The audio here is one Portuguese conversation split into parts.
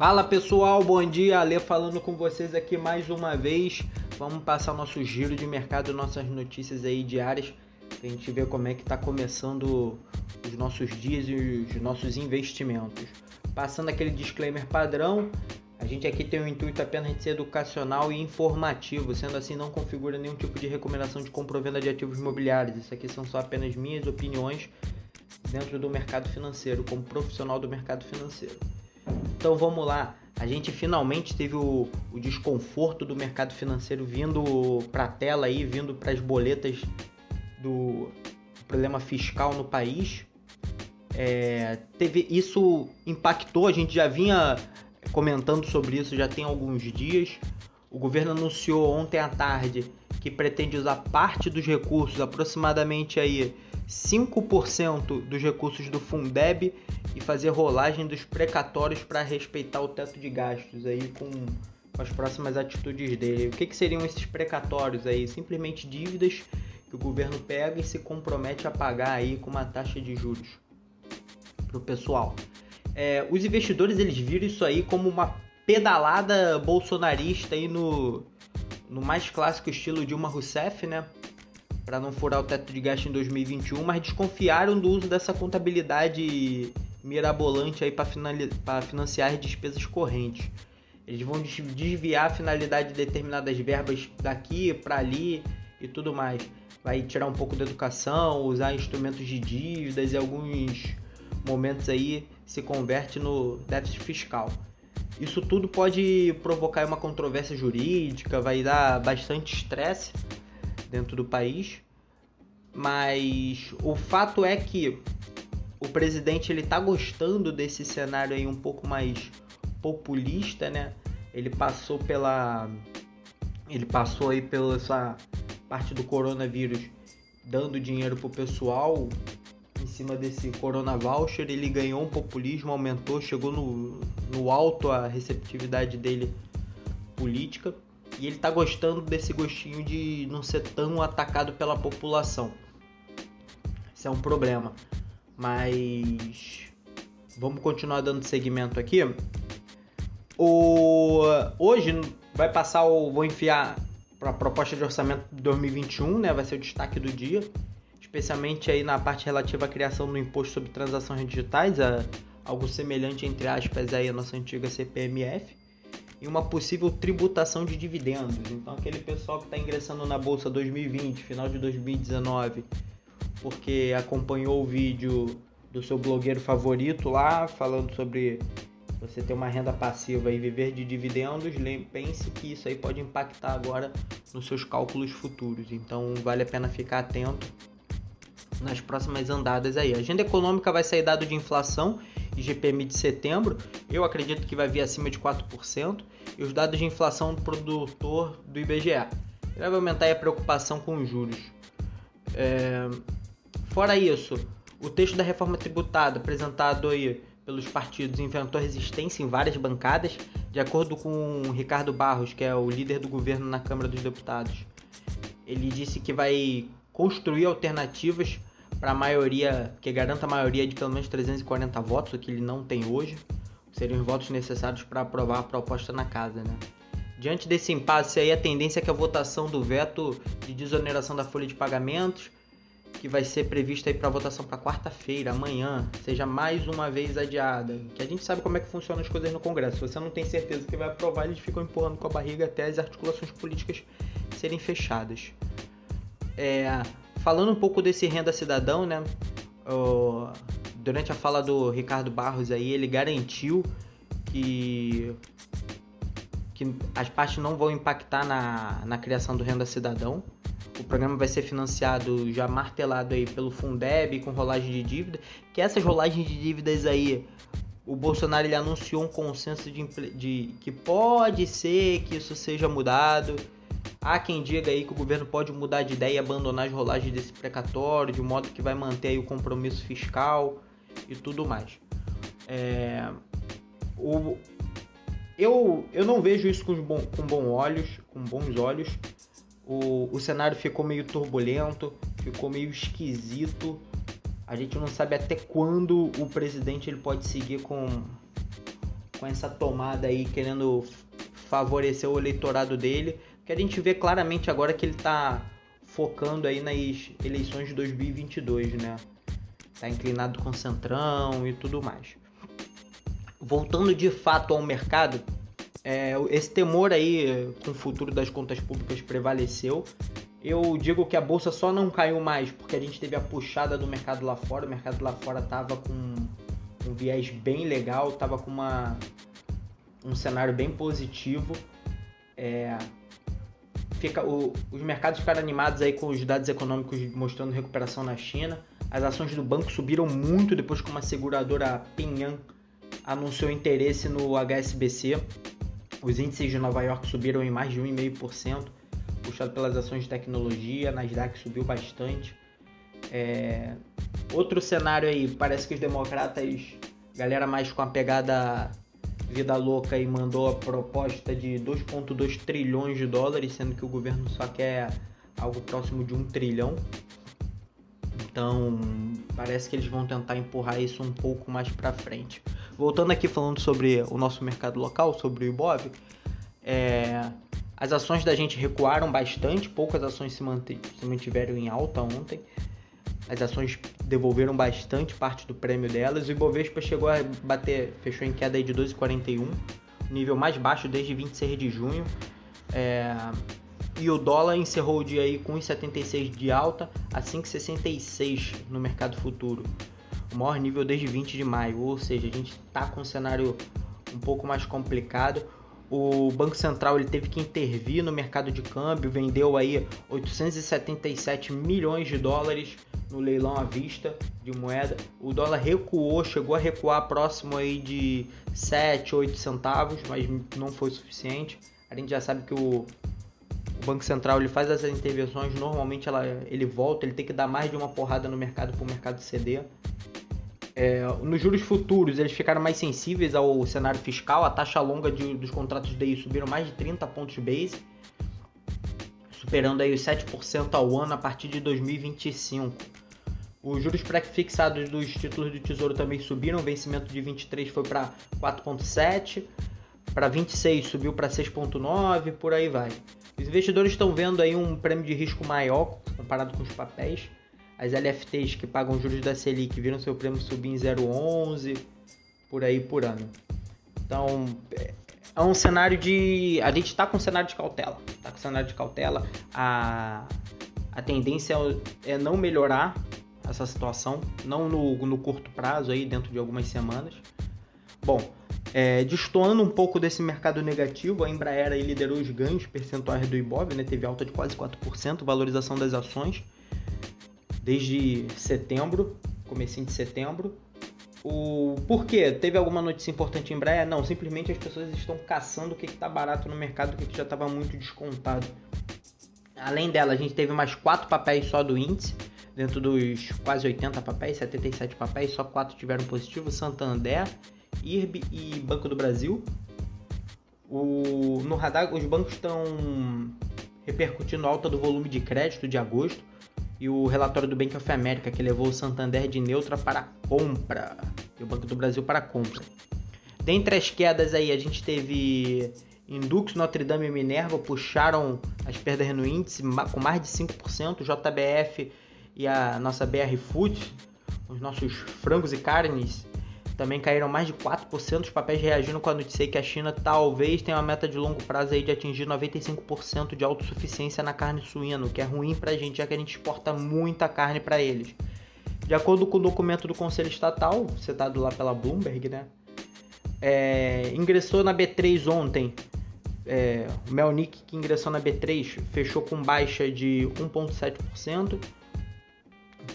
Fala pessoal, bom dia. Ale falando com vocês aqui mais uma vez. Vamos passar nosso giro de mercado, nossas notícias aí diárias, pra gente ver como é que tá começando os nossos dias e os nossos investimentos. Passando aquele disclaimer padrão, a gente aqui tem o intuito apenas de ser educacional e informativo, sendo assim não configura nenhum tipo de recomendação de compra ou venda de ativos imobiliários. Isso aqui são só apenas minhas opiniões dentro do mercado financeiro, como profissional do mercado financeiro. Então vamos lá. A gente finalmente teve o, o desconforto do mercado financeiro vindo para a tela aí, vindo para as boletas do problema fiscal no país. É, teve isso impactou, a gente já vinha comentando sobre isso já tem alguns dias. O governo anunciou ontem à tarde que pretende usar parte dos recursos, aproximadamente aí 5% dos recursos do Fundeb e fazer rolagem dos precatórios para respeitar o teto de gastos aí com, as próximas atitudes dele. O que, que seriam esses precatórios aí? Simplesmente dívidas que o governo pega e se compromete a pagar aí com uma taxa de juros para o pessoal. É, os investidores eles viram isso aí como uma pedalada bolsonarista aí no, no mais clássico estilo Dilma Rousseff, né? Para não furar o teto de gasto em 2021, mas desconfiaram do uso dessa contabilidade mirabolante aí para financiar despesas correntes. Eles vão desviar a finalidade de determinadas verbas daqui para ali e tudo mais. Vai tirar um pouco da educação, usar instrumentos de dívidas e alguns momentos aí se converte no déficit fiscal. Isso tudo pode provocar uma controvérsia jurídica, vai dar bastante estresse dentro do país, mas o fato é que o presidente ele tá gostando desse cenário aí um pouco mais populista, né? Ele passou pela ele passou aí pela essa parte do coronavírus dando dinheiro pro pessoal em cima desse Corona Voucher, ele ganhou um populismo, aumentou, chegou no, no alto a receptividade dele política e ele tá gostando desse gostinho de não ser tão atacado pela população. Isso é um problema. Mas vamos continuar dando segmento aqui. O hoje vai passar o vou enfiar para a proposta de orçamento de 2021, né? Vai ser o destaque do dia, especialmente aí na parte relativa à criação do imposto sobre transações digitais, a, algo semelhante entre aspas aí a nossa antiga CPMF e uma possível tributação de dividendos. Então aquele pessoal que está ingressando na bolsa 2020, final de 2019 porque acompanhou o vídeo do seu blogueiro favorito lá, falando sobre você ter uma renda passiva e viver de dividendos, pense que isso aí pode impactar agora nos seus cálculos futuros. Então vale a pena ficar atento nas próximas andadas aí. A agenda econômica vai sair dado de inflação e GPM de setembro. Eu acredito que vai vir acima de 4%. E os dados de inflação do produtor do IBGE. Vai aumentar a preocupação com os juros. É... Fora isso, o texto da reforma tributária apresentado aí pelos partidos enfrentou resistência em várias bancadas, de acordo com Ricardo Barros, que é o líder do governo na Câmara dos Deputados. Ele disse que vai construir alternativas para a maioria, que garanta a maioria de pelo menos 340 votos, o que ele não tem hoje, seriam os votos necessários para aprovar a proposta na casa, né? Diante desse impasse aí, a tendência é que a votação do veto de desoneração da folha de pagamentos que vai ser prevista aí para votação para quarta-feira, amanhã, seja mais uma vez adiada. Que a gente sabe como é que funcionam as coisas no Congresso. Se você não tem certeza que vai aprovar, eles ficam empurrando com a barriga até as articulações políticas serem fechadas. É, falando um pouco desse renda cidadão, né? durante a fala do Ricardo Barros aí, ele garantiu que que as partes não vão impactar na, na criação do renda cidadão. O programa vai ser financiado já martelado aí pelo Fundeb com rolagem de dívida, que essas rolagens de dívidas aí o Bolsonaro ele anunciou um consenso de, de, que pode ser que isso seja mudado. Há quem diga aí que o governo pode mudar de ideia e abandonar as rolagens desse precatório, de modo que vai manter o compromisso fiscal e tudo mais. É, o, eu, eu não vejo isso com, bom, com, bom olhos, com bons olhos o, o cenário ficou meio turbulento, ficou meio esquisito. A gente não sabe até quando o presidente ele pode seguir com, com essa tomada aí, querendo favorecer o eleitorado dele, que a gente vê claramente agora que ele está focando aí nas eleições de 2022, né? Tá inclinado com Centrão e tudo mais. Voltando de fato ao mercado, é, esse temor aí com o futuro das contas públicas prevaleceu. Eu digo que a bolsa só não caiu mais porque a gente teve a puxada do mercado lá fora. O mercado lá fora tava com um viés bem legal, tava com uma, um cenário bem positivo. É, fica, o, os mercados ficaram animados aí com os dados econômicos mostrando recuperação na China. As ações do banco subiram muito depois que uma seguradora Pinhan anunciou interesse no HSBC. Os índices de Nova York subiram em mais de 1,5%, puxado pelas ações de tecnologia. Nasdaq subiu bastante. É... Outro cenário aí, parece que os democratas, galera mais com a pegada vida louca e mandou a proposta de 2,2 trilhões de dólares, sendo que o governo só quer algo próximo de um trilhão. Então, parece que eles vão tentar empurrar isso um pouco mais para frente. Voltando aqui falando sobre o nosso mercado local, sobre o Ibov, é, as ações da gente recuaram bastante, poucas ações se, se mantiveram em alta ontem. As ações devolveram bastante parte do prêmio delas. O Ibovespa chegou a bater, fechou em queda de 12,41, nível mais baixo desde 26 de junho. É, e o dólar encerrou o dia aí com 1,76 de alta a 5,66 no mercado futuro. O maior nível desde 20 de maio, ou seja, a gente está com um cenário um pouco mais complicado o Banco Central ele teve que intervir no mercado de câmbio, vendeu aí 877 milhões de dólares no leilão à vista de moeda. O dólar recuou, chegou a recuar próximo aí de 7, 8 centavos, mas não foi suficiente. A gente já sabe que o, o Banco Central ele faz essas intervenções, normalmente ela, ele volta, ele tem que dar mais de uma porrada no mercado para o mercado ceder. É, nos juros futuros, eles ficaram mais sensíveis ao cenário fiscal. A taxa longa de, dos contratos DI subiram mais de 30 pontos base, superando aí os 7% ao ano a partir de 2025. Os juros pré-fixados dos títulos do Tesouro também subiram. O vencimento de 23 foi para 4,7, para 26 subiu para 6,9, por aí vai. Os investidores estão vendo aí um prêmio de risco maior comparado com os papéis. As LFTs que pagam juros da Selic viram seu prêmio subir em 0,11 por aí por ano. Então é um cenário de. A gente está com um cenário de cautela. Está com um cenário de cautela. A, a tendência é não melhorar essa situação, não no, no curto prazo, aí dentro de algumas semanas. Bom, é, destoando um pouco desse mercado negativo, a Embraer aí liderou os ganhos percentuais do Ibov, né, teve alta de quase 4%, valorização das ações desde setembro, comecinho de setembro. O por quê? Teve alguma notícia importante em Embraer? Não, simplesmente as pessoas estão caçando o que está barato no mercado, o que já estava muito descontado. Além dela, a gente teve mais quatro papéis só do índice, dentro dos quase 80 papéis, 77 papéis, só quatro tiveram positivo: Santander, IRB e Banco do Brasil. O, no radar, os bancos estão repercutindo alta do volume de crédito de agosto e o relatório do Bank of America, que levou o Santander de neutra para compra e o Banco do Brasil para compra. Dentre as quedas aí, a gente teve Indux, Notre Dame e Minerva puxaram as perdas no índice com mais de 5%, JBF e a nossa BR Food, os nossos frangos e carnes, também caíram mais de 4%. Os papéis reagindo com a notícia que a China talvez tenha uma meta de longo prazo aí de atingir 95% de autossuficiência na carne suína, o que é ruim para a gente, já que a gente exporta muita carne para eles. De acordo com o documento do Conselho Estatal, citado lá pela Bloomberg, né? É, ingressou na B3 ontem. É, o Melnick, que ingressou na B3, fechou com baixa de 1,7%.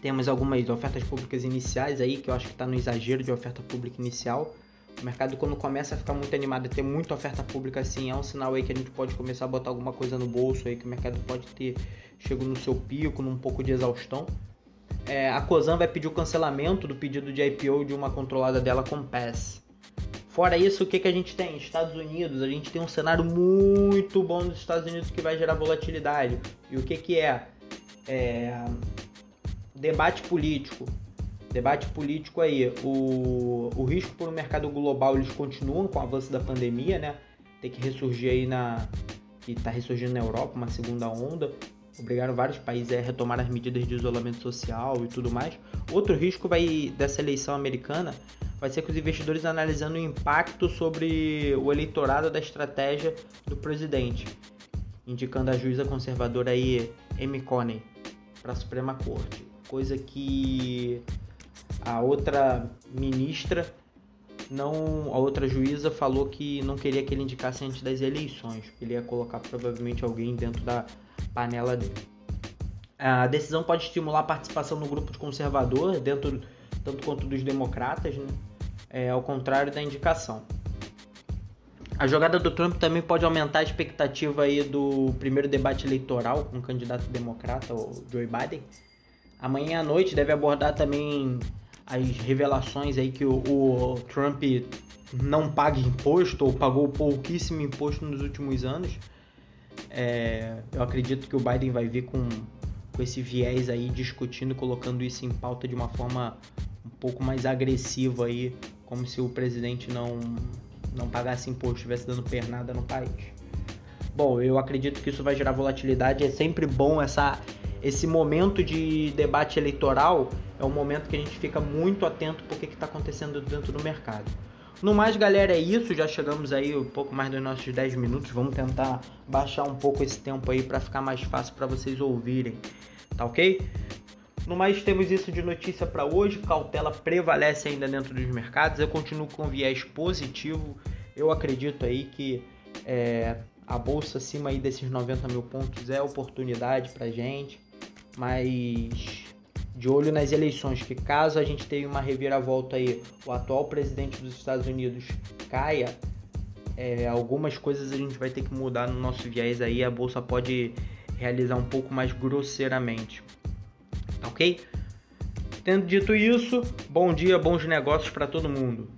Temos algumas ofertas públicas iniciais aí, que eu acho que está no exagero de oferta pública inicial. O mercado, quando começa a ficar muito animado ter muita oferta pública assim, é um sinal aí que a gente pode começar a botar alguma coisa no bolso aí, que o mercado pode ter chego no seu pico, num pouco de exaustão. É, a Cosan vai pedir o cancelamento do pedido de IPO de uma controlada dela com PES. Fora isso, o que, que a gente tem? Estados Unidos, a gente tem um cenário muito bom nos Estados Unidos que vai gerar volatilidade. E o que, que é? é debate político. Debate político aí, o, o risco para o mercado global, eles continuam com o avanço da pandemia, né? Tem que ressurgir aí na... que está ressurgindo na Europa, uma segunda onda. Obrigaram vários países a retomar as medidas de isolamento social e tudo mais. Outro risco vai dessa eleição americana vai ser com os investidores analisando o impacto sobre o eleitorado da estratégia do presidente, indicando a juíza conservadora aí, Amy Coney, para a Suprema Corte. Coisa que a outra ministra não a outra juíza falou que não queria que ele indicasse antes das eleições, que ele ia colocar provavelmente alguém dentro da panela dele. A decisão pode estimular a participação no grupo de conservador, dentro tanto quanto dos democratas, né? é, ao contrário da indicação. A jogada do Trump também pode aumentar a expectativa aí do primeiro debate eleitoral com o candidato democrata, o Joe Biden. Amanhã à noite deve abordar também as revelações aí que o, o Trump não paga imposto ou pagou pouquíssimo imposto nos últimos anos. É, eu acredito que o Biden vai vir com, com esse viés aí discutindo, colocando isso em pauta de uma forma um pouco mais agressiva aí como se o presidente não, não pagasse imposto, estivesse dando pernada no país. Bom, eu acredito que isso vai gerar volatilidade. É sempre bom essa, esse momento de debate eleitoral. É um momento que a gente fica muito atento porque que está acontecendo dentro do mercado. No mais, galera, é isso. Já chegamos aí um pouco mais dos nossos 10 minutos. Vamos tentar baixar um pouco esse tempo aí para ficar mais fácil para vocês ouvirem. Tá ok? No mais, temos isso de notícia para hoje. Cautela prevalece ainda dentro dos mercados. Eu continuo com viés positivo. Eu acredito aí que é, a bolsa acima aí desses 90 mil pontos é oportunidade para gente. Mas de olho nas eleições, que caso a gente tenha uma reviravolta aí, o atual presidente dos Estados Unidos caia, é, algumas coisas a gente vai ter que mudar no nosso viés aí. A bolsa pode realizar um pouco mais grosseiramente ok? Tendo dito isso, bom dia, bons negócios para todo mundo.